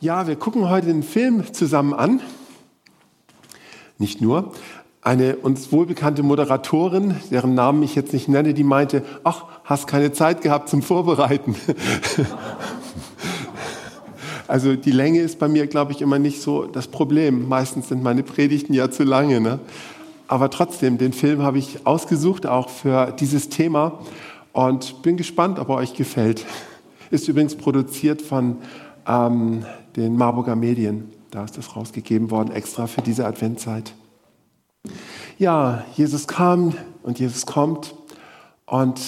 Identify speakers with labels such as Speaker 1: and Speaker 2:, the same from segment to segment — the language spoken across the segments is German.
Speaker 1: Ja, wir gucken heute den Film zusammen an. Nicht nur. Eine uns wohlbekannte Moderatorin, deren Namen ich jetzt nicht nenne, die meinte, ach, hast keine Zeit gehabt zum Vorbereiten. also die Länge ist bei mir, glaube ich, immer nicht so das Problem. Meistens sind meine Predigten ja zu lange. Ne? Aber trotzdem, den Film habe ich ausgesucht, auch für dieses Thema. Und bin gespannt, ob er euch gefällt. Ist übrigens produziert von ähm, den Marburger Medien. Da ist das rausgegeben worden, extra für diese Adventzeit. Ja, Jesus kam und Jesus kommt. Und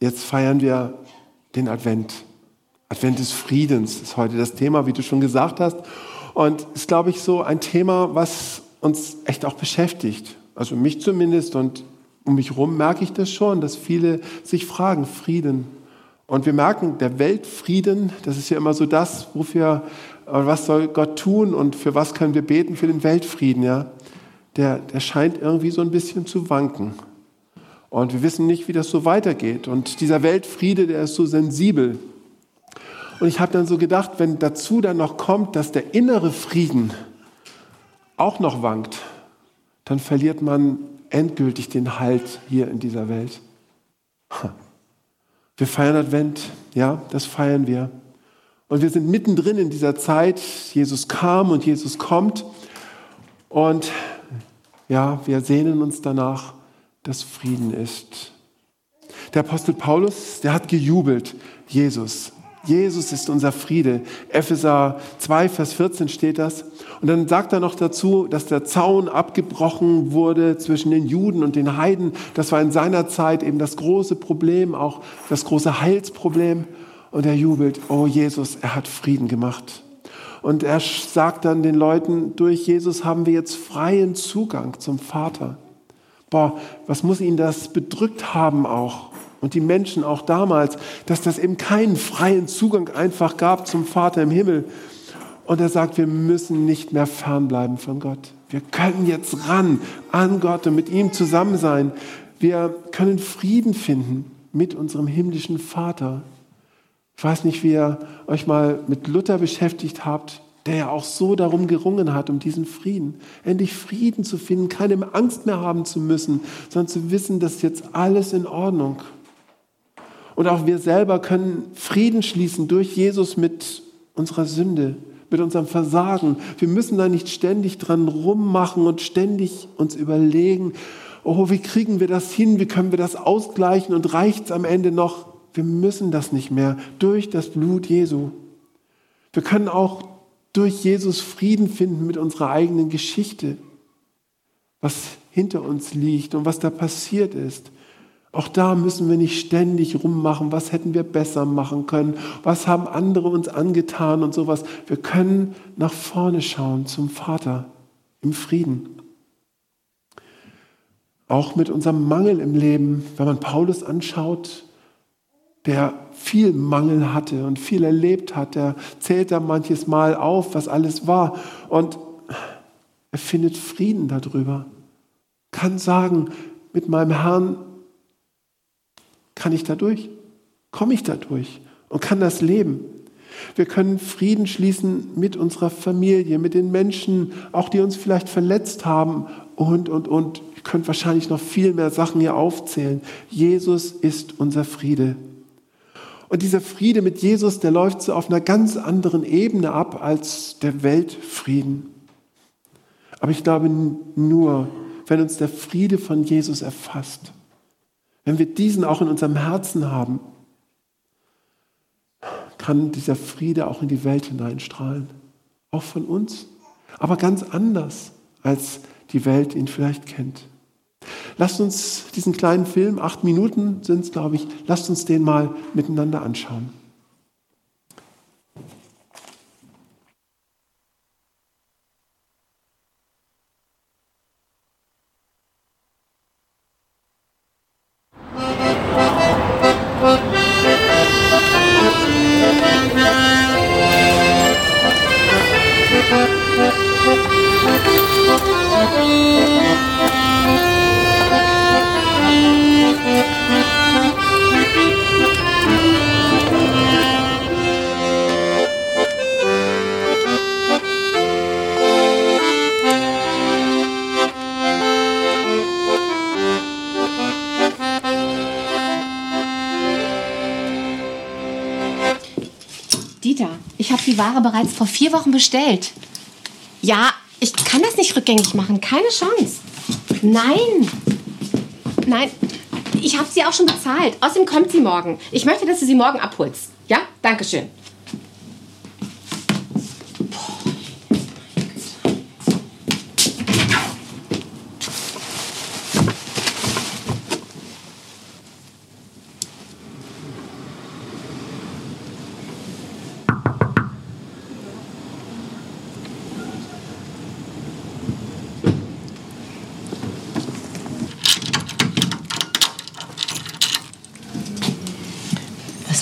Speaker 1: jetzt feiern wir den Advent. Advent des Friedens ist heute das Thema, wie du schon gesagt hast. Und ist, glaube ich, so ein Thema, was uns echt auch beschäftigt. Also mich zumindest und um mich herum merke ich das schon, dass viele sich fragen, Frieden. Und wir merken, der Weltfrieden, das ist ja immer so das, wofür, was soll Gott tun und für was können wir beten, für den Weltfrieden, ja. Der, der scheint irgendwie so ein bisschen zu wanken. Und wir wissen nicht, wie das so weitergeht. Und dieser Weltfriede, der ist so sensibel. Und ich habe dann so gedacht, wenn dazu dann noch kommt, dass der innere Frieden auch noch wankt, dann verliert man endgültig den Halt hier in dieser Welt. Wir feiern Advent, ja, das feiern wir. Und wir sind mittendrin in dieser Zeit. Jesus kam und Jesus kommt. Und ja, wir sehnen uns danach, dass Frieden ist. Der Apostel Paulus, der hat gejubelt. Jesus, Jesus ist unser Friede. Epheser 2, Vers 14 steht das. Und dann sagt er noch dazu, dass der Zaun abgebrochen wurde zwischen den Juden und den Heiden. Das war in seiner Zeit eben das große Problem, auch das große Heilsproblem. Und er jubelt, oh Jesus, er hat Frieden gemacht. Und er sagt dann den Leuten, durch Jesus haben wir jetzt freien Zugang zum Vater. Boah, was muss ihn das bedrückt haben auch? und die Menschen auch damals, dass das eben keinen freien Zugang einfach gab zum Vater im Himmel. Und er sagt, wir müssen nicht mehr fernbleiben von Gott. Wir können jetzt ran an Gott und mit ihm zusammen sein. Wir können Frieden finden mit unserem himmlischen Vater. Ich weiß nicht, wie ihr euch mal mit Luther beschäftigt habt, der ja auch so darum gerungen hat, um diesen Frieden. Endlich Frieden zu finden, keine Angst mehr haben zu müssen, sondern zu wissen, dass jetzt alles in Ordnung. Und auch wir selber können Frieden schließen durch Jesus mit unserer Sünde, mit unserem Versagen. Wir müssen da nicht ständig dran rummachen und ständig uns überlegen, oh, wie kriegen wir das hin, wie können wir das ausgleichen und reicht es am Ende noch? Wir müssen das nicht mehr durch das Blut Jesu. Wir können auch durch Jesus Frieden finden mit unserer eigenen Geschichte, was hinter uns liegt und was da passiert ist. Auch da müssen wir nicht ständig rummachen, was hätten wir besser machen können, was haben andere uns angetan und sowas. Wir können nach vorne schauen zum Vater im Frieden. Auch mit unserem Mangel im Leben, wenn man Paulus anschaut, der viel Mangel hatte und viel erlebt hat, der zählt da manches Mal auf, was alles war und er findet Frieden darüber. Kann sagen, mit meinem Herrn kann ich da durch? Komme ich da durch? Und kann das leben? Wir können Frieden schließen mit unserer Familie, mit den Menschen, auch die uns vielleicht verletzt haben und, und, und. Ihr könnt wahrscheinlich noch viel mehr Sachen hier aufzählen. Jesus ist unser Friede. Und dieser Friede mit Jesus, der läuft so auf einer ganz anderen Ebene ab als der Weltfrieden. Aber ich glaube nur, wenn uns der Friede von Jesus erfasst, wenn wir diesen auch in unserem Herzen haben, kann dieser Friede auch in die Welt hineinstrahlen. Auch von uns, aber ganz anders, als die Welt ihn vielleicht kennt. Lasst uns diesen kleinen Film, acht Minuten sind es, glaube ich, lasst uns den mal miteinander anschauen.
Speaker 2: Ware bereits vor vier Wochen bestellt. Ja, ich kann das nicht rückgängig machen. Keine Chance. Nein. Nein, ich habe sie auch schon bezahlt. Außerdem kommt sie morgen. Ich möchte, dass du sie morgen abholst. Ja? Dankeschön.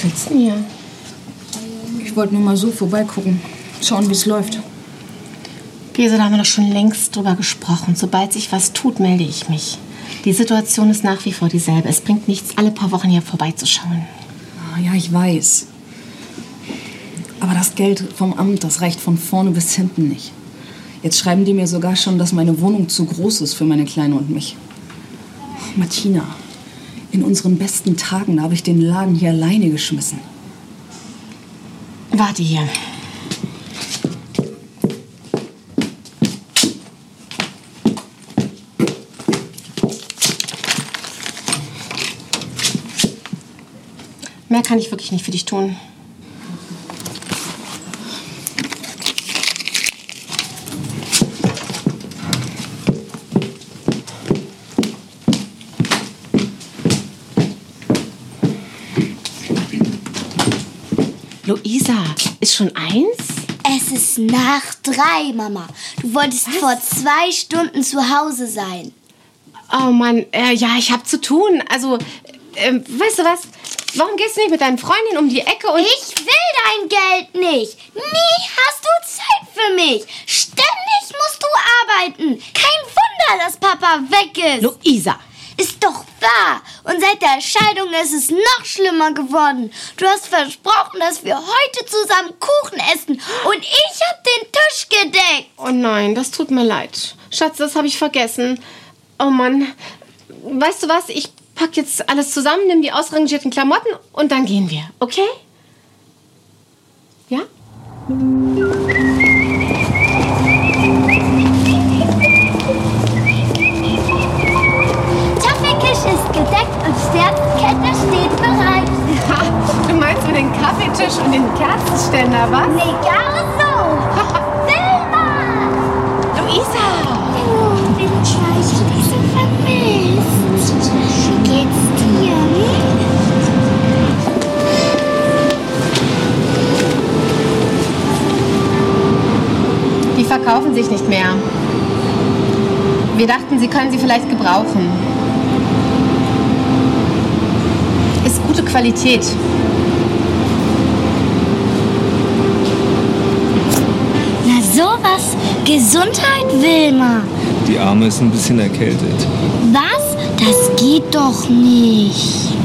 Speaker 2: Was willst du denn hier?
Speaker 3: Ich wollte nur mal so vorbeigucken. Schauen, wie es läuft.
Speaker 2: Gese, da haben wir doch schon längst drüber gesprochen. Sobald sich was tut, melde ich mich. Die Situation ist nach wie vor dieselbe. Es bringt nichts, alle paar Wochen hier vorbeizuschauen.
Speaker 3: Ah, ja, ich weiß. Aber das Geld vom Amt, das reicht von vorne bis hinten nicht. Jetzt schreiben die mir sogar schon, dass meine Wohnung zu groß ist für meine Kleine und mich. Martina, in unseren besten Tagen, habe ich den Laden hier alleine geschmissen.
Speaker 2: Warte hier. Mehr kann ich wirklich nicht für dich tun. Luisa, ist schon eins?
Speaker 4: Es ist nach drei, Mama. Du wolltest vor zwei Stunden zu Hause sein.
Speaker 2: Oh Mann, äh, ja, ich hab zu tun. Also, äh, weißt du was? Warum gehst du nicht mit deinen Freundinnen um die Ecke und...
Speaker 4: Ich will dein Geld nicht. Nie hast du Zeit für mich. Ständig musst du arbeiten. Kein Wunder, dass Papa weg ist.
Speaker 2: Luisa,
Speaker 4: Ist doch wahr. Und seit der Scheidung ist es noch schlimmer geworden. Du hast versprochen, dass wir heute zusammen Kuchen essen. Und ich hab den Tisch gedeckt.
Speaker 2: Oh nein, das tut mir leid. Schatz, das habe ich vergessen. Oh Mann. Weißt du was? Ich pack jetzt alles zusammen, nimm die ausrangierten Klamotten und dann gehen wir, okay? Ja?
Speaker 4: Sternkette steht bereit.
Speaker 2: Du meinst mit den Kaffeetisch und den Kerzenständer, was?
Speaker 4: Nee, gar so. Wilma!
Speaker 2: Luisa!
Speaker 4: Oh, Mensch, war ich dich so vermisst. Wie geht's dir?
Speaker 2: Die verkaufen sich nicht mehr. Wir dachten, sie können sie vielleicht gebrauchen. Ist gute Qualität.
Speaker 4: Na sowas. Gesundheit, Wilma.
Speaker 5: Die Arme ist ein bisschen erkältet.
Speaker 4: Was? Das geht doch nicht.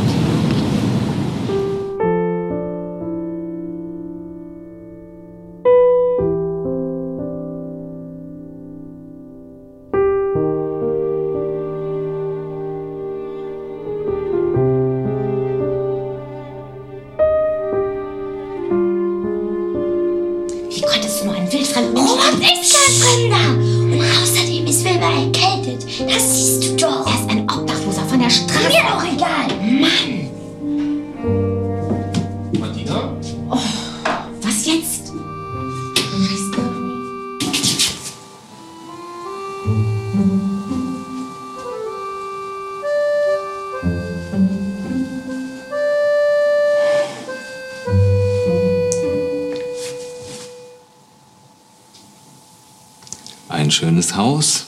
Speaker 6: Ein
Speaker 5: schönes Haus.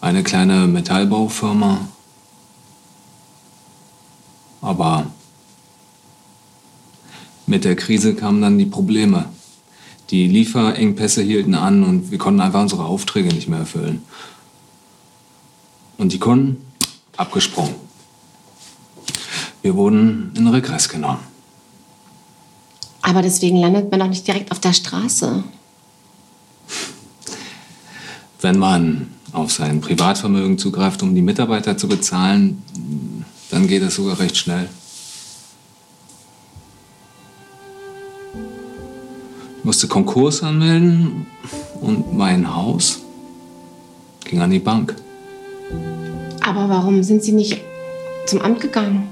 Speaker 5: Eine kleine Metallbaufirma. Aber mit der Krise kamen dann die Probleme. Die Lieferengpässe hielten an und wir konnten einfach unsere Aufträge nicht mehr erfüllen. Und die Kunden abgesprungen. Wir wurden in Regress genommen.
Speaker 2: Aber deswegen landet man doch nicht direkt auf der Straße.
Speaker 5: Wenn man auf sein Privatvermögen zugreift, um die Mitarbeiter zu bezahlen, dann geht das sogar recht schnell. Musste Konkurs anmelden und mein Haus ging an die Bank.
Speaker 2: Aber warum sind Sie nicht zum Amt gegangen?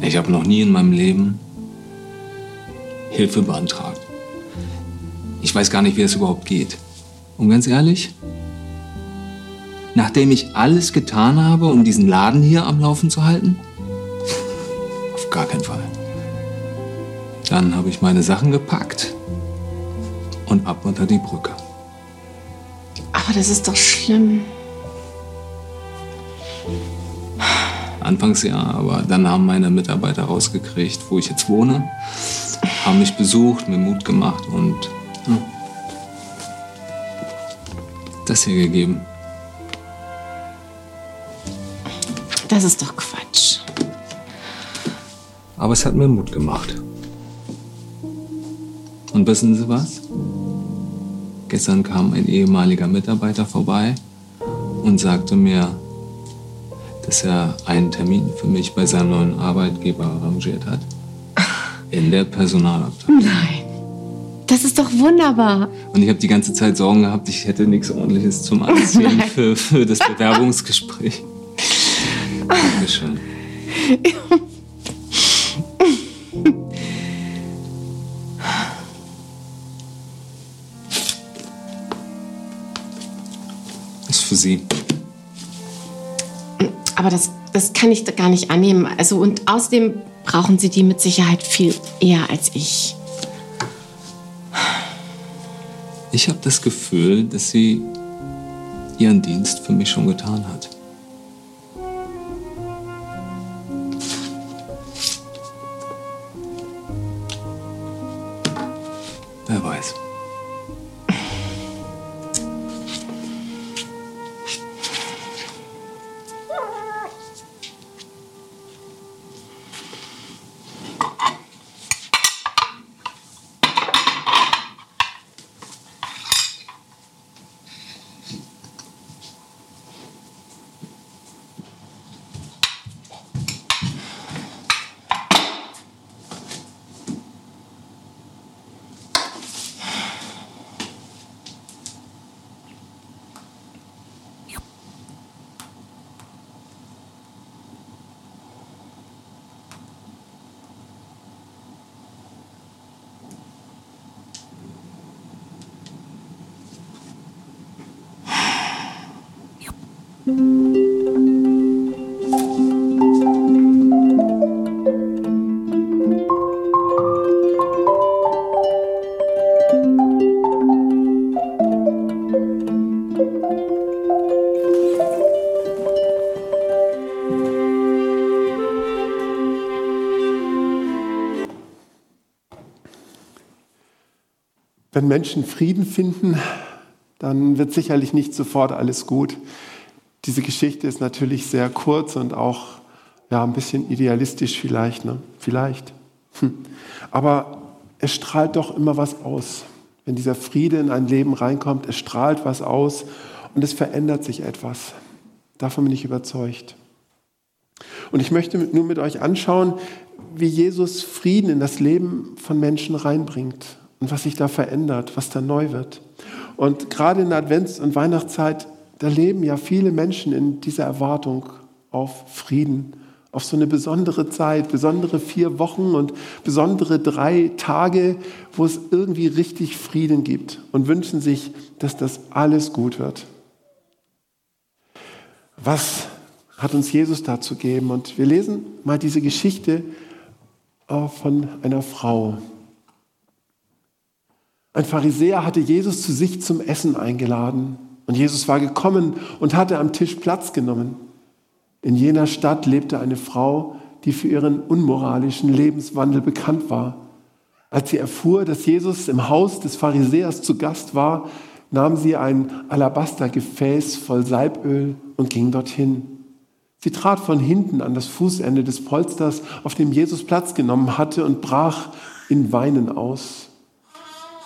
Speaker 5: Ich habe noch nie in meinem Leben Hilfe beantragt. Ich weiß gar nicht, wie es überhaupt geht. Und ganz ehrlich, nachdem ich alles getan habe, um diesen Laden hier am Laufen zu halten, Dann habe ich meine Sachen gepackt und ab unter die Brücke.
Speaker 2: Aber das ist doch schlimm.
Speaker 5: Anfangs ja, aber dann haben meine Mitarbeiter rausgekriegt, wo ich jetzt wohne, haben mich besucht, mir Mut gemacht und ja, das hier gegeben.
Speaker 2: Das ist doch Quatsch.
Speaker 5: Aber es hat mir Mut gemacht. Und wissen Sie was? Gestern kam ein ehemaliger Mitarbeiter vorbei und sagte mir, dass er einen Termin für mich bei seinem neuen Arbeitgeber arrangiert hat. In der Personalabteilung.
Speaker 2: Nein. Das ist doch wunderbar.
Speaker 5: Und ich habe die ganze Zeit Sorgen gehabt, ich hätte nichts Ordentliches zum Anziehen für, für das Bewerbungsgespräch. Dankeschön. Für Sie.
Speaker 2: Aber das, das kann ich gar nicht annehmen. Also und außerdem brauchen Sie die mit Sicherheit viel eher als ich.
Speaker 5: Ich habe das Gefühl, dass sie ihren Dienst für mich schon getan hat.
Speaker 1: Wenn Menschen Frieden finden, dann wird sicherlich nicht sofort alles gut. Diese Geschichte ist natürlich sehr kurz und auch ja, ein bisschen idealistisch vielleicht. Ne? Vielleicht. Hm. Aber es strahlt doch immer was aus. Wenn dieser Friede in ein Leben reinkommt, es strahlt was aus und es verändert sich etwas. Davon bin ich überzeugt. Und ich möchte nur mit euch anschauen, wie Jesus Frieden in das Leben von Menschen reinbringt und was sich da verändert, was da neu wird. Und gerade in der Advents- und Weihnachtszeit, da leben ja viele Menschen in dieser Erwartung auf Frieden, auf so eine besondere Zeit, besondere vier Wochen und besondere drei Tage, wo es irgendwie richtig Frieden gibt und wünschen sich, dass das alles gut wird. Was hat uns Jesus dazu gegeben? Und wir lesen mal diese Geschichte äh, von einer Frau. Ein Pharisäer hatte Jesus zu sich zum Essen eingeladen. Und Jesus war gekommen und hatte am Tisch Platz genommen. In jener Stadt lebte eine Frau, die für ihren unmoralischen Lebenswandel bekannt war. Als sie erfuhr, dass Jesus im Haus des Pharisäers zu Gast war, nahm sie ein Alabastergefäß voll Salböl und ging dorthin. Sie trat von hinten an das Fußende des Polsters, auf dem Jesus Platz genommen hatte, und brach in Weinen aus.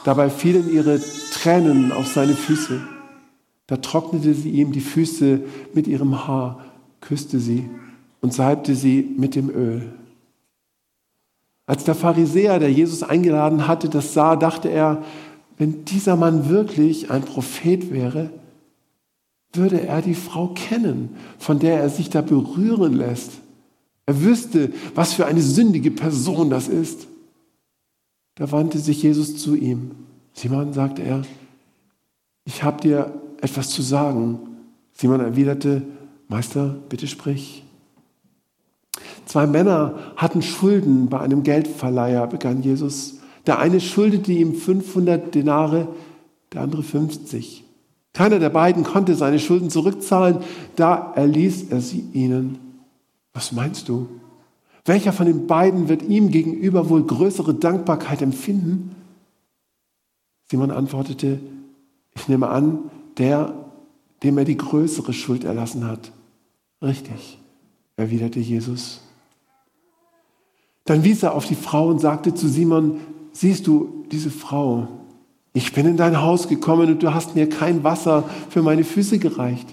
Speaker 1: Dabei fielen ihre Tränen auf seine Füße. Da trocknete sie ihm die Füße mit ihrem Haar, küsste sie und salbte sie mit dem Öl. Als der Pharisäer, der Jesus eingeladen hatte, das sah, dachte er, wenn dieser Mann wirklich ein Prophet wäre, würde er die Frau kennen, von der er sich da berühren lässt. Er wüsste, was für eine sündige Person das ist. Da wandte sich Jesus zu ihm. Simon, sagte er, ich habe dir etwas zu sagen. Simon erwiderte, Meister, bitte sprich. Zwei Männer hatten Schulden bei einem Geldverleiher, begann Jesus. Der eine schuldete ihm 500 Denare, der andere 50. Keiner der beiden konnte seine Schulden zurückzahlen, da erließ er sie ihnen. Was meinst du? Welcher von den beiden wird ihm gegenüber wohl größere Dankbarkeit empfinden? Simon antwortete, ich nehme an, der, dem er die größere Schuld erlassen hat. Richtig, erwiderte Jesus. Dann wies er auf die Frau und sagte zu Simon, siehst du diese Frau? Ich bin in dein Haus gekommen und du hast mir kein Wasser für meine Füße gereicht.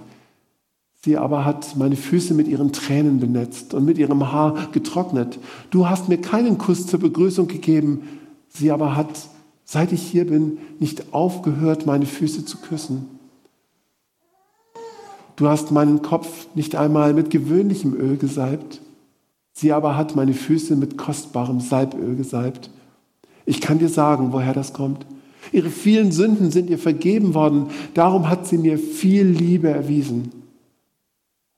Speaker 1: Sie aber hat meine Füße mit ihren Tränen benetzt und mit ihrem Haar getrocknet. Du hast mir keinen Kuss zur Begrüßung gegeben. Sie aber hat, seit ich hier bin, nicht aufgehört, meine Füße zu küssen. Du hast meinen Kopf nicht einmal mit gewöhnlichem Öl gesalbt. Sie aber hat meine Füße mit kostbarem Salböl gesalbt. Ich kann dir sagen, woher das kommt. Ihre vielen Sünden sind ihr vergeben worden, darum hat sie mir viel Liebe erwiesen.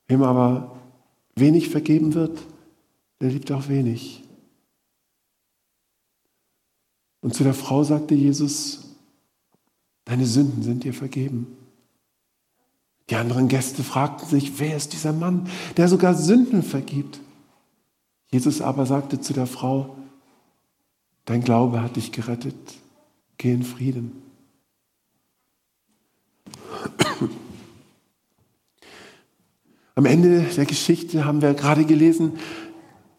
Speaker 1: Wem aber wenig vergeben wird, der liebt auch wenig. Und zu der Frau sagte Jesus, deine Sünden sind dir vergeben. Die anderen Gäste fragten sich, wer ist dieser Mann, der sogar Sünden vergibt? Jesus aber sagte zu der Frau, dein Glaube hat dich gerettet, geh in Frieden. Am Ende der Geschichte haben wir gerade gelesen,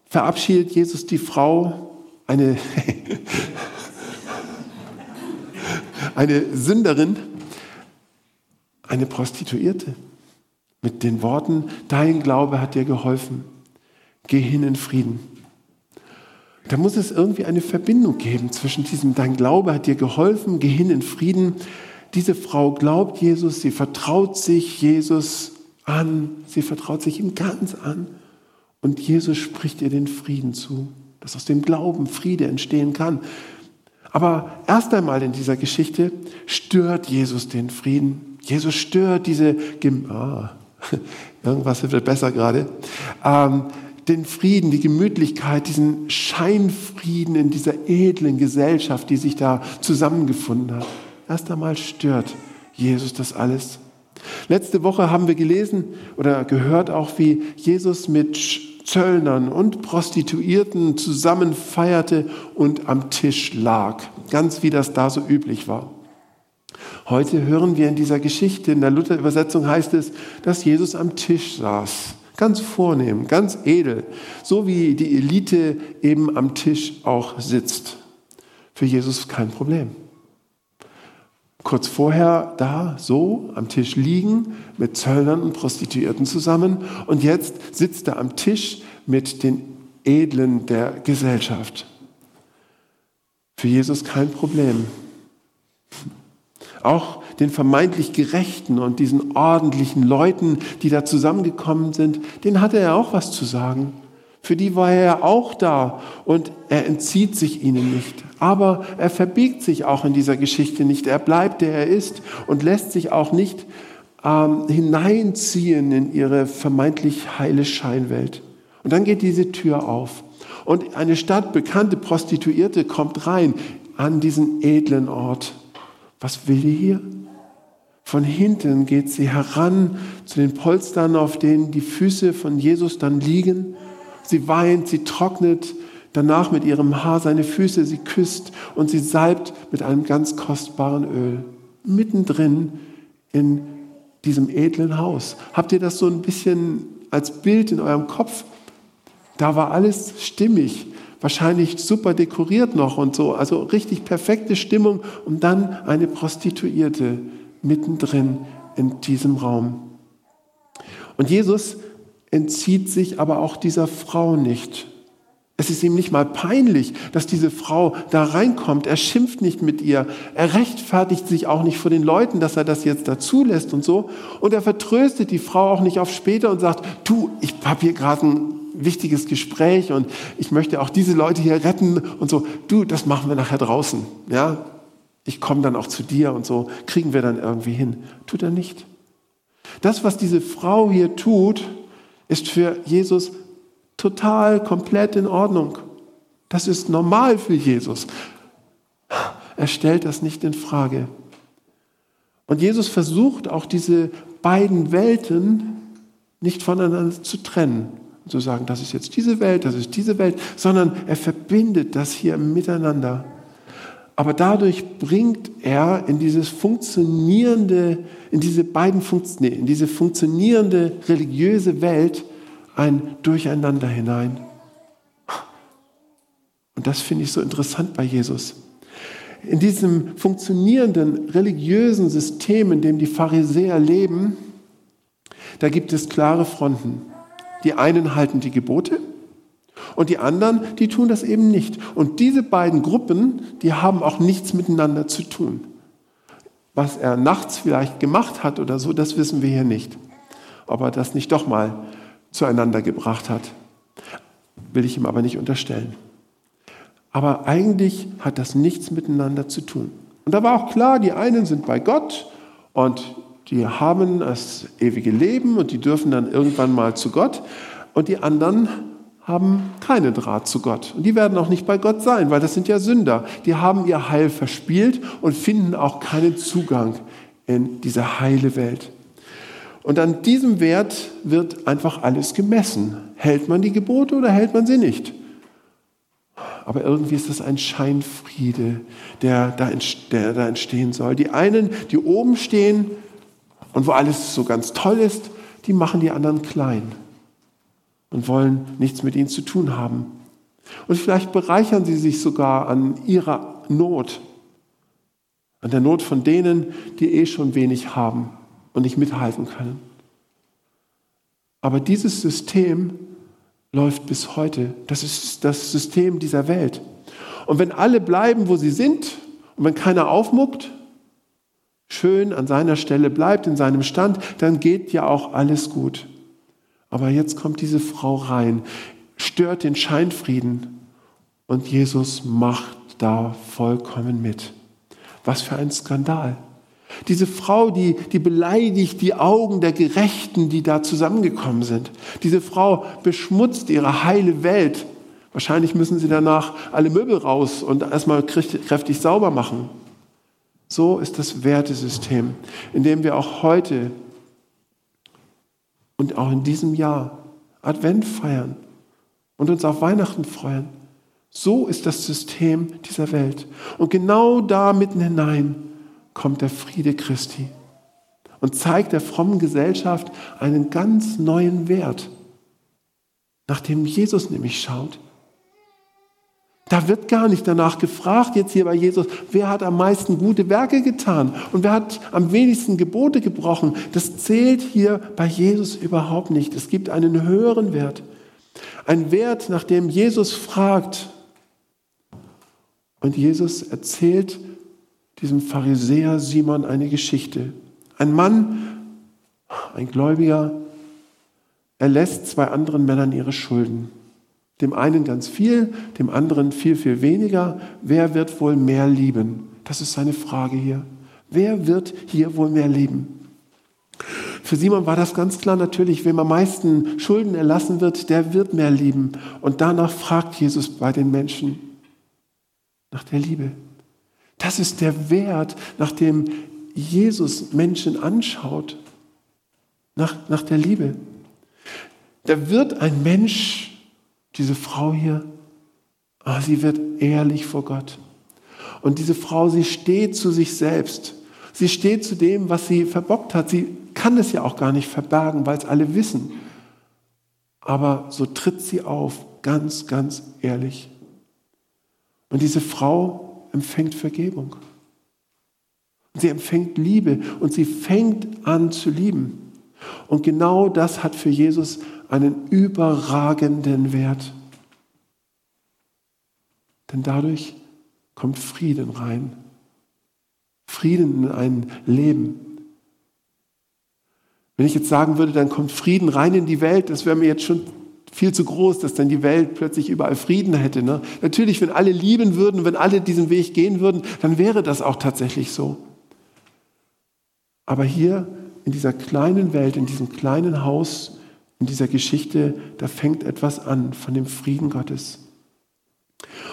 Speaker 1: verabschiedet Jesus die Frau, eine, eine Sünderin, eine Prostituierte, mit den Worten, dein Glaube hat dir geholfen, geh hin in Frieden. Da muss es irgendwie eine Verbindung geben zwischen diesem, dein Glaube hat dir geholfen, geh hin in Frieden. Diese Frau glaubt Jesus, sie vertraut sich Jesus an, sie vertraut sich ihm ganz an. Und Jesus spricht ihr den Frieden zu, dass aus dem Glauben Friede entstehen kann. Aber erst einmal in dieser Geschichte stört Jesus den Frieden. Jesus stört diese, ah, irgendwas wird besser gerade, ähm, den Frieden, die Gemütlichkeit, diesen Scheinfrieden in dieser edlen Gesellschaft, die sich da zusammengefunden hat. Erst einmal stört Jesus das alles. Letzte Woche haben wir gelesen oder gehört auch, wie Jesus mit Zöllnern und Prostituierten zusammen feierte und am Tisch lag, ganz wie das da so üblich war. Heute hören wir in dieser Geschichte, in der Luther-Übersetzung heißt es, dass Jesus am Tisch saß. Ganz vornehm, ganz edel, so wie die Elite eben am Tisch auch sitzt. Für Jesus kein Problem. Kurz vorher da so am Tisch liegen mit Zöllnern und Prostituierten zusammen und jetzt sitzt er am Tisch mit den Edlen der Gesellschaft. Für Jesus kein Problem. Auch den vermeintlich Gerechten und diesen ordentlichen Leuten, die da zusammengekommen sind, denen hatte er auch was zu sagen. Für die war er auch da und er entzieht sich ihnen nicht. Aber er verbiegt sich auch in dieser Geschichte nicht. Er bleibt, der er ist und lässt sich auch nicht ähm, hineinziehen in ihre vermeintlich heile Scheinwelt. Und dann geht diese Tür auf. Und eine stadtbekannte Prostituierte kommt rein an diesen edlen Ort. Was will die hier? Von hinten geht sie heran zu den Polstern, auf denen die Füße von Jesus dann liegen. Sie weint, sie trocknet danach mit ihrem Haar seine Füße, sie küsst und sie salbt mit einem ganz kostbaren Öl. Mittendrin in diesem edlen Haus. Habt ihr das so ein bisschen als Bild in eurem Kopf? Da war alles stimmig wahrscheinlich super dekoriert noch und so, also richtig perfekte Stimmung und dann eine Prostituierte mittendrin in diesem Raum. Und Jesus entzieht sich aber auch dieser Frau nicht. Es ist ihm nicht mal peinlich, dass diese Frau da reinkommt. Er schimpft nicht mit ihr. Er rechtfertigt sich auch nicht vor den Leuten, dass er das jetzt dazu lässt und so. Und er vertröstet die Frau auch nicht auf später und sagt, du, ich habe hier gerade ein wichtiges Gespräch und ich möchte auch diese Leute hier retten und so. Du, das machen wir nachher draußen. Ja, ich komme dann auch zu dir und so. Kriegen wir dann irgendwie hin. Tut er nicht. Das, was diese Frau hier tut, ist für Jesus total, komplett in Ordnung. Das ist normal für Jesus. Er stellt das nicht in Frage. Und Jesus versucht auch diese beiden Welten nicht voneinander zu trennen. Zu sagen, das ist jetzt diese Welt, das ist diese Welt, sondern er verbindet das hier miteinander. Aber dadurch bringt er in dieses funktionierende, in diese beiden nee, in diese funktionierende religiöse Welt ein Durcheinander hinein. Und das finde ich so interessant bei Jesus. In diesem funktionierenden religiösen System, in dem die Pharisäer leben, da gibt es klare Fronten. Die einen halten die Gebote und die anderen, die tun das eben nicht. Und diese beiden Gruppen, die haben auch nichts miteinander zu tun. Was er nachts vielleicht gemacht hat oder so, das wissen wir hier nicht. Ob er das nicht doch mal zueinander gebracht hat. Will ich ihm aber nicht unterstellen. Aber eigentlich hat das nichts miteinander zu tun. Und da war auch klar, die einen sind bei Gott und die haben das ewige Leben und die dürfen dann irgendwann mal zu Gott. Und die anderen haben keinen Draht zu Gott. Und die werden auch nicht bei Gott sein, weil das sind ja Sünder. Die haben ihr Heil verspielt und finden auch keinen Zugang in diese heile Welt. Und an diesem Wert wird einfach alles gemessen. Hält man die Gebote oder hält man sie nicht? Aber irgendwie ist das ein Scheinfriede, der da, der da entstehen soll. Die einen, die oben stehen und wo alles so ganz toll ist, die machen die anderen klein und wollen nichts mit ihnen zu tun haben. Und vielleicht bereichern sie sich sogar an ihrer Not, an der Not von denen, die eh schon wenig haben und nicht mithalten können. Aber dieses System läuft bis heute. Das ist das System dieser Welt. Und wenn alle bleiben, wo sie sind, und wenn keiner aufmuckt, schön an seiner Stelle bleibt, in seinem Stand, dann geht ja auch alles gut. Aber jetzt kommt diese Frau rein, stört den Scheinfrieden und Jesus macht da vollkommen mit. Was für ein Skandal. Diese Frau, die, die beleidigt die Augen der Gerechten, die da zusammengekommen sind. Diese Frau beschmutzt ihre heile Welt. Wahrscheinlich müssen sie danach alle Möbel raus und erstmal kräftig sauber machen. So ist das Wertesystem, in dem wir auch heute und auch in diesem Jahr Advent feiern und uns auf Weihnachten freuen. So ist das System dieser Welt. Und genau da mitten hinein kommt der Friede Christi und zeigt der frommen Gesellschaft einen ganz neuen Wert, nach dem Jesus nämlich schaut. Da wird gar nicht danach gefragt, jetzt hier bei Jesus, wer hat am meisten gute Werke getan und wer hat am wenigsten Gebote gebrochen. Das zählt hier bei Jesus überhaupt nicht. Es gibt einen höheren Wert. Ein Wert, nach dem Jesus fragt. Und Jesus erzählt diesem Pharisäer Simon eine Geschichte. Ein Mann, ein Gläubiger, er lässt zwei anderen Männern ihre Schulden. Dem einen ganz viel, dem anderen viel, viel weniger. Wer wird wohl mehr lieben? Das ist seine Frage hier. Wer wird hier wohl mehr lieben? Für Simon war das ganz klar natürlich, wem am meisten Schulden erlassen wird, der wird mehr lieben. Und danach fragt Jesus bei den Menschen nach der Liebe. Das ist der Wert, nach dem Jesus Menschen anschaut, nach, nach der Liebe. Da wird ein Mensch, diese Frau hier, oh, sie wird ehrlich vor Gott. Und diese Frau, sie steht zu sich selbst. Sie steht zu dem, was sie verbockt hat. Sie kann es ja auch gar nicht verbergen, weil es alle wissen. Aber so tritt sie auf, ganz, ganz ehrlich. Und diese Frau empfängt Vergebung. Sie empfängt Liebe und sie fängt an zu lieben. Und genau das hat für Jesus einen überragenden Wert. Denn dadurch kommt Frieden rein. Frieden in ein Leben. Wenn ich jetzt sagen würde, dann kommt Frieden rein in die Welt, das wäre mir jetzt schon viel zu groß, dass dann die Welt plötzlich überall Frieden hätte. Ne? Natürlich, wenn alle lieben würden, wenn alle diesen Weg gehen würden, dann wäre das auch tatsächlich so. Aber hier in dieser kleinen Welt, in diesem kleinen Haus, in dieser Geschichte, da fängt etwas an von dem Frieden Gottes.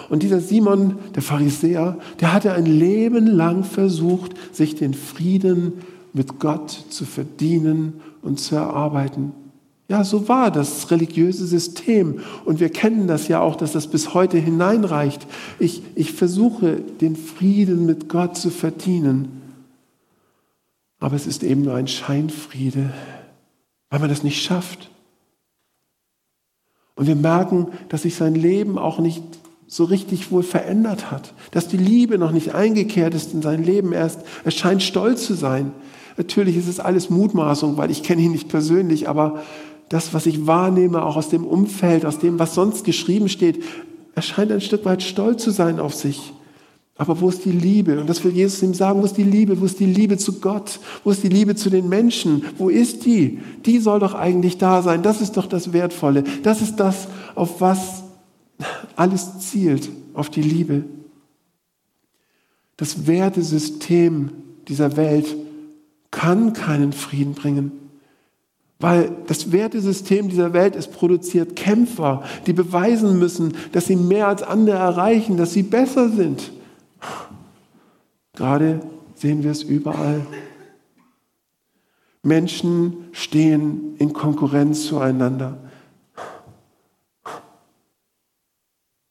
Speaker 1: Und dieser Simon, der Pharisäer, der hatte ein Leben lang versucht, sich den Frieden mit Gott zu verdienen und zu erarbeiten. Ja, so war das religiöse System. Und wir kennen das ja auch, dass das bis heute hineinreicht. Ich, ich versuche, den Frieden mit Gott zu verdienen. Aber es ist eben nur ein Scheinfriede, weil man das nicht schafft. Und wir merken, dass sich sein Leben auch nicht so richtig wohl verändert hat, dass die Liebe noch nicht eingekehrt ist in sein Leben. Erst er scheint stolz zu sein. Natürlich ist es alles Mutmaßung, weil ich kenne ihn nicht persönlich, aber das, was ich wahrnehme, auch aus dem Umfeld, aus dem, was sonst geschrieben steht, er scheint ein Stück weit stolz zu sein auf sich. Aber wo ist die Liebe? Und das will Jesus ihm sagen, wo ist die Liebe? Wo ist die Liebe zu Gott? Wo ist die Liebe zu den Menschen? Wo ist die? Die soll doch eigentlich da sein. Das ist doch das Wertvolle. Das ist das, auf was alles zielt, auf die Liebe. Das Wertesystem dieser Welt kann keinen Frieden bringen. Weil das Wertesystem dieser Welt, es produziert Kämpfer, die beweisen müssen, dass sie mehr als andere erreichen, dass sie besser sind. Gerade sehen wir es überall. Menschen stehen in Konkurrenz zueinander,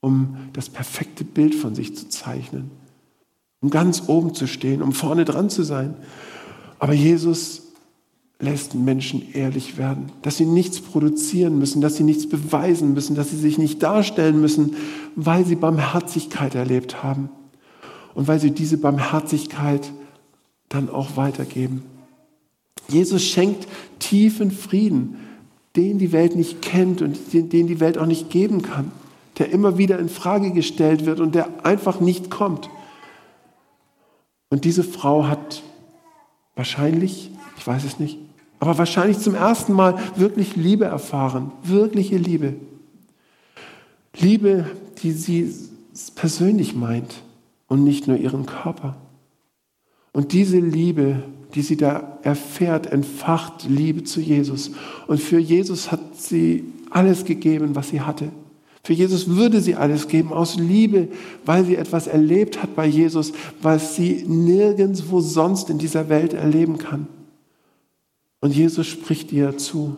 Speaker 1: um das perfekte Bild von sich zu zeichnen, um ganz oben zu stehen, um vorne dran zu sein. Aber Jesus lässt Menschen ehrlich werden, dass sie nichts produzieren müssen, dass sie nichts beweisen müssen, dass sie sich nicht darstellen müssen, weil sie Barmherzigkeit erlebt haben und weil sie diese Barmherzigkeit dann auch weitergeben. Jesus schenkt tiefen Frieden, den die Welt nicht kennt und den, die Welt auch nicht geben kann, der immer wieder in Frage gestellt wird und der einfach nicht kommt. Und diese Frau hat wahrscheinlich, ich weiß es nicht, aber wahrscheinlich zum ersten Mal wirklich Liebe erfahren, wirkliche Liebe. Liebe, die sie persönlich meint und nicht nur ihren Körper. Und diese Liebe, die sie da erfährt, entfacht Liebe zu Jesus. Und für Jesus hat sie alles gegeben, was sie hatte. Für Jesus würde sie alles geben aus Liebe, weil sie etwas erlebt hat bei Jesus, was sie nirgendwo sonst in dieser Welt erleben kann. Und Jesus spricht dir zu.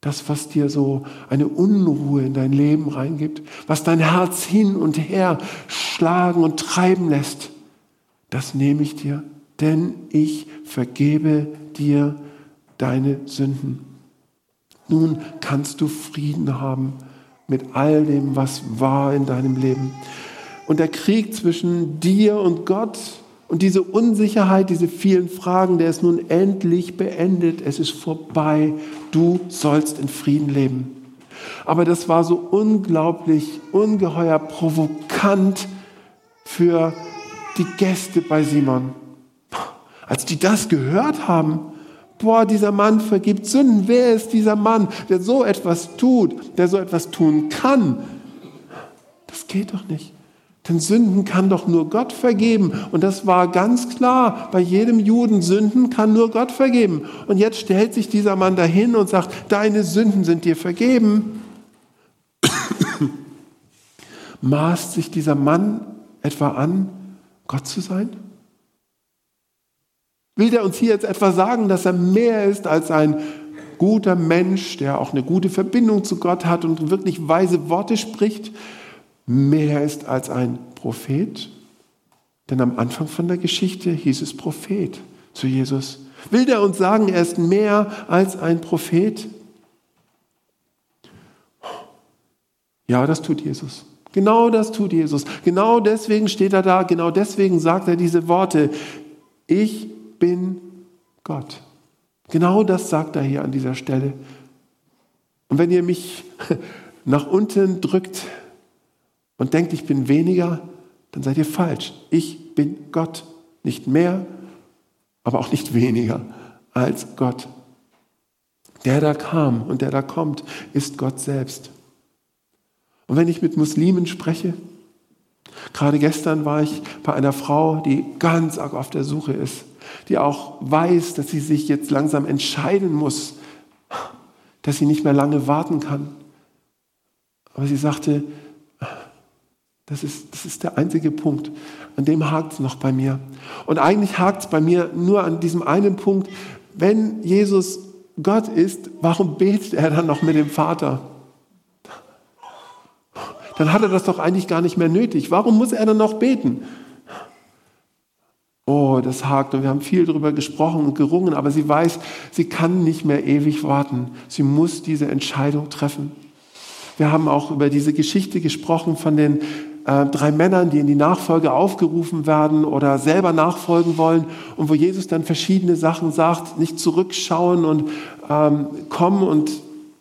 Speaker 1: Das, was dir so eine Unruhe in dein Leben reingibt, was dein Herz hin und her schlagen und treiben lässt, das nehme ich dir, denn ich vergebe dir deine Sünden. Nun kannst du Frieden haben mit all dem, was war in deinem Leben. Und der Krieg zwischen dir und Gott und diese Unsicherheit, diese vielen Fragen, der ist nun endlich beendet. Es ist vorbei. Du sollst in Frieden leben. Aber das war so unglaublich, ungeheuer provokant für die Gäste bei Simon. Als die das gehört haben, boah, dieser Mann vergibt Sünden. Wer ist dieser Mann, der so etwas tut, der so etwas tun kann? Das geht doch nicht. Denn Sünden kann doch nur Gott vergeben. Und das war ganz klar bei jedem Juden. Sünden kann nur Gott vergeben. Und jetzt stellt sich dieser Mann dahin und sagt, deine Sünden sind dir vergeben. Maßt sich dieser Mann etwa an, Gott zu sein? Will der uns hier jetzt etwa sagen, dass er mehr ist als ein guter Mensch, der auch eine gute Verbindung zu Gott hat und wirklich weise Worte spricht? Mehr ist als ein Prophet? Denn am Anfang von der Geschichte hieß es Prophet zu Jesus. Will der uns sagen, er ist mehr als ein Prophet? Ja, das tut Jesus. Genau das tut Jesus. Genau deswegen steht er da, genau deswegen sagt er diese Worte. Ich bin Gott. Genau das sagt er hier an dieser Stelle. Und wenn ihr mich nach unten drückt, und denkt, ich bin weniger, dann seid ihr falsch. Ich bin Gott. Nicht mehr, aber auch nicht weniger als Gott. Der da kam und der da kommt, ist Gott selbst. Und wenn ich mit Muslimen spreche, gerade gestern war ich bei einer Frau, die ganz arg auf der Suche ist, die auch weiß, dass sie sich jetzt langsam entscheiden muss, dass sie nicht mehr lange warten kann. Aber sie sagte, das ist, das ist der einzige Punkt, an dem hakt es noch bei mir. Und eigentlich hakt es bei mir nur an diesem einen Punkt, wenn Jesus Gott ist, warum betet er dann noch mit dem Vater? Dann hat er das doch eigentlich gar nicht mehr nötig. Warum muss er dann noch beten? Oh, das hakt und wir haben viel darüber gesprochen und gerungen, aber sie weiß, sie kann nicht mehr ewig warten. Sie muss diese Entscheidung treffen. Wir haben auch über diese Geschichte gesprochen von den äh, drei Männern, die in die Nachfolge aufgerufen werden oder selber nachfolgen wollen und wo Jesus dann verschiedene Sachen sagt, nicht zurückschauen und ähm, komm und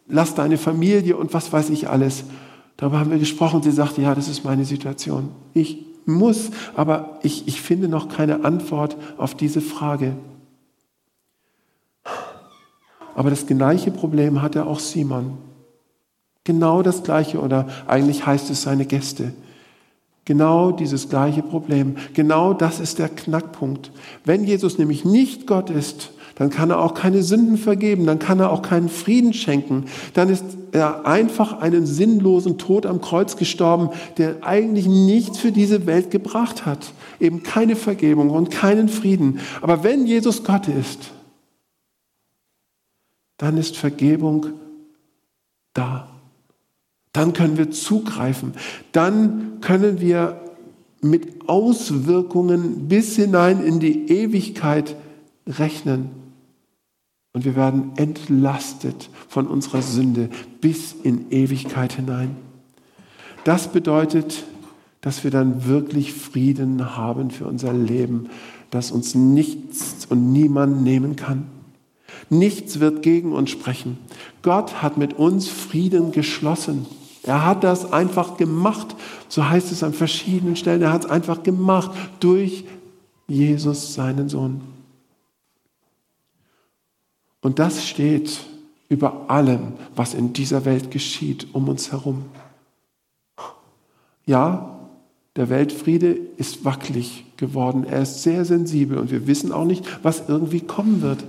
Speaker 1: lass deine Familie und was weiß ich alles. Darüber haben wir gesprochen. Sie sagte, ja, das ist meine Situation. Ich muss, aber ich, ich finde noch keine Antwort auf diese Frage. Aber das gleiche Problem hatte auch Simon. Genau das gleiche oder eigentlich heißt es seine Gäste. Genau dieses gleiche Problem. Genau das ist der Knackpunkt. Wenn Jesus nämlich nicht Gott ist, dann kann er auch keine Sünden vergeben, dann kann er auch keinen Frieden schenken. Dann ist er einfach einen sinnlosen Tod am Kreuz gestorben, der eigentlich nichts für diese Welt gebracht hat. Eben keine Vergebung und keinen Frieden. Aber wenn Jesus Gott ist, dann ist Vergebung da dann können wir zugreifen. Dann können wir mit Auswirkungen bis hinein in die Ewigkeit rechnen. Und wir werden entlastet von unserer Sünde bis in Ewigkeit hinein. Das bedeutet, dass wir dann wirklich Frieden haben für unser Leben, das uns nichts und niemand nehmen kann. Nichts wird gegen uns sprechen. Gott hat mit uns Frieden geschlossen. Er hat das einfach gemacht. So heißt es an verschiedenen Stellen. Er hat es einfach gemacht durch Jesus, seinen Sohn. Und das steht über allem, was in dieser Welt geschieht, um uns herum. Ja, der Weltfriede ist wackelig geworden. Er ist sehr sensibel und wir wissen auch nicht, was irgendwie kommen wird.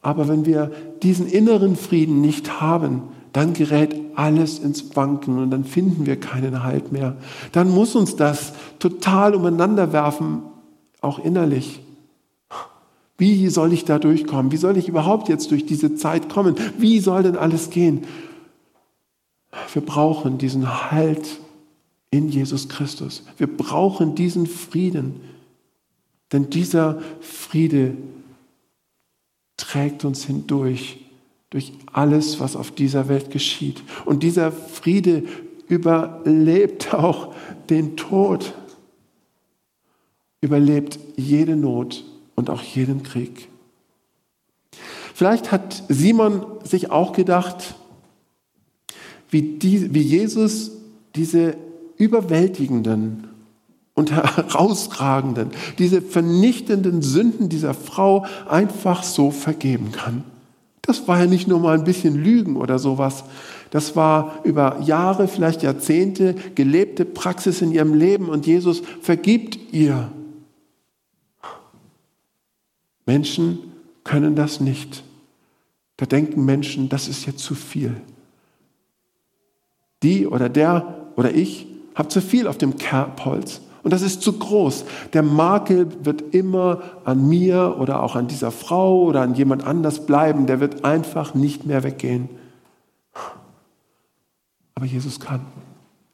Speaker 1: Aber wenn wir diesen inneren Frieden nicht haben, dann gerät alles ins Wanken und dann finden wir keinen Halt mehr. Dann muss uns das total umeinander werfen, auch innerlich. Wie soll ich da durchkommen? Wie soll ich überhaupt jetzt durch diese Zeit kommen? Wie soll denn alles gehen? Wir brauchen diesen Halt in Jesus Christus. Wir brauchen diesen Frieden. Denn dieser Friede trägt uns hindurch durch alles, was auf dieser Welt geschieht. Und dieser Friede überlebt auch den Tod, überlebt jede Not und auch jeden Krieg. Vielleicht hat Simon sich auch gedacht, wie, die, wie Jesus diese überwältigenden und herausragenden, diese vernichtenden Sünden dieser Frau einfach so vergeben kann. Das war ja nicht nur mal ein bisschen Lügen oder sowas. Das war über Jahre, vielleicht Jahrzehnte gelebte Praxis in ihrem Leben und Jesus vergibt ihr. Menschen können das nicht. Da denken Menschen, das ist jetzt zu viel. Die oder der oder ich habe zu viel auf dem Kerbholz und das ist zu groß. Der Makel wird immer an mir oder auch an dieser Frau oder an jemand anders bleiben. Der wird einfach nicht mehr weggehen. Aber Jesus kann.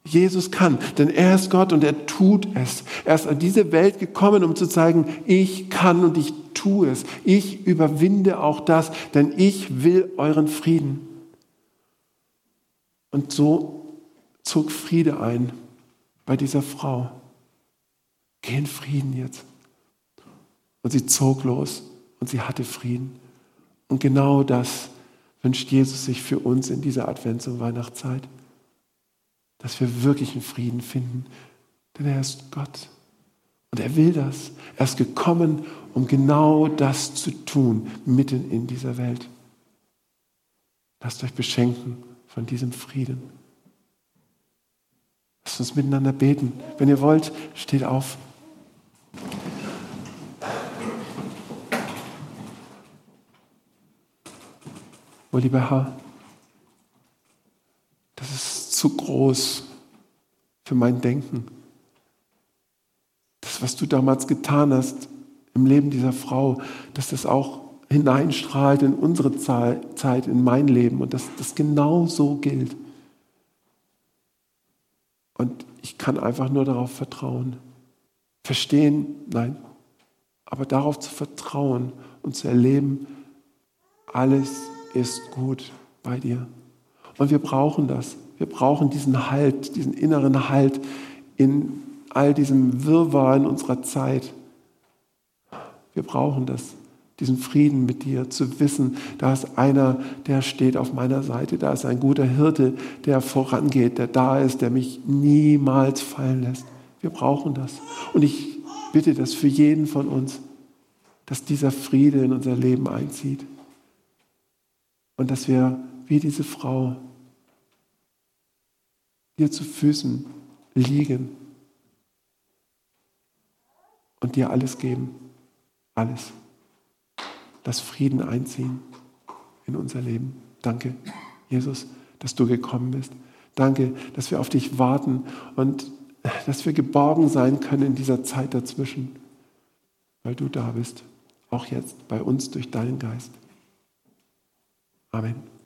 Speaker 1: Jesus kann, denn er ist Gott und er tut es. Er ist an diese Welt gekommen, um zu zeigen, ich kann und ich tue es. Ich überwinde auch das, denn ich will euren Frieden. Und so zog Friede ein bei dieser Frau. Geh in Frieden jetzt. Und sie zog los und sie hatte Frieden. Und genau das wünscht Jesus sich für uns in dieser Advents- und Weihnachtszeit. dass wir wirklichen Frieden finden. Denn er ist Gott. Und er will das. Er ist gekommen, um genau das zu tun, mitten in dieser Welt. Lasst euch beschenken von diesem Frieden. Lasst uns miteinander beten. Wenn ihr wollt, steht auf. Oh lieber Herr, das ist zu groß für mein Denken. Das, was du damals getan hast im Leben dieser Frau, dass das auch hineinstrahlt in unsere Zeit, in mein Leben und dass das genau so gilt. Und ich kann einfach nur darauf vertrauen. Verstehen, nein, aber darauf zu vertrauen und zu erleben, alles ist gut bei dir. Und wir brauchen das. Wir brauchen diesen Halt, diesen inneren Halt in all diesem Wirrwarr in unserer Zeit. Wir brauchen das, diesen Frieden mit dir, zu wissen, da ist einer, der steht auf meiner Seite, da ist ein guter Hirte, der vorangeht, der da ist, der mich niemals fallen lässt. Wir brauchen das. Und ich bitte das für jeden von uns, dass dieser Friede in unser Leben einzieht. Und dass wir wie diese Frau dir zu Füßen liegen und dir alles geben. Alles. Lass Frieden einziehen in unser Leben. Danke, Jesus, dass du gekommen bist. Danke, dass wir auf dich warten und dass wir geborgen sein können in dieser Zeit dazwischen, weil du da bist, auch jetzt bei uns durch deinen Geist. Amen.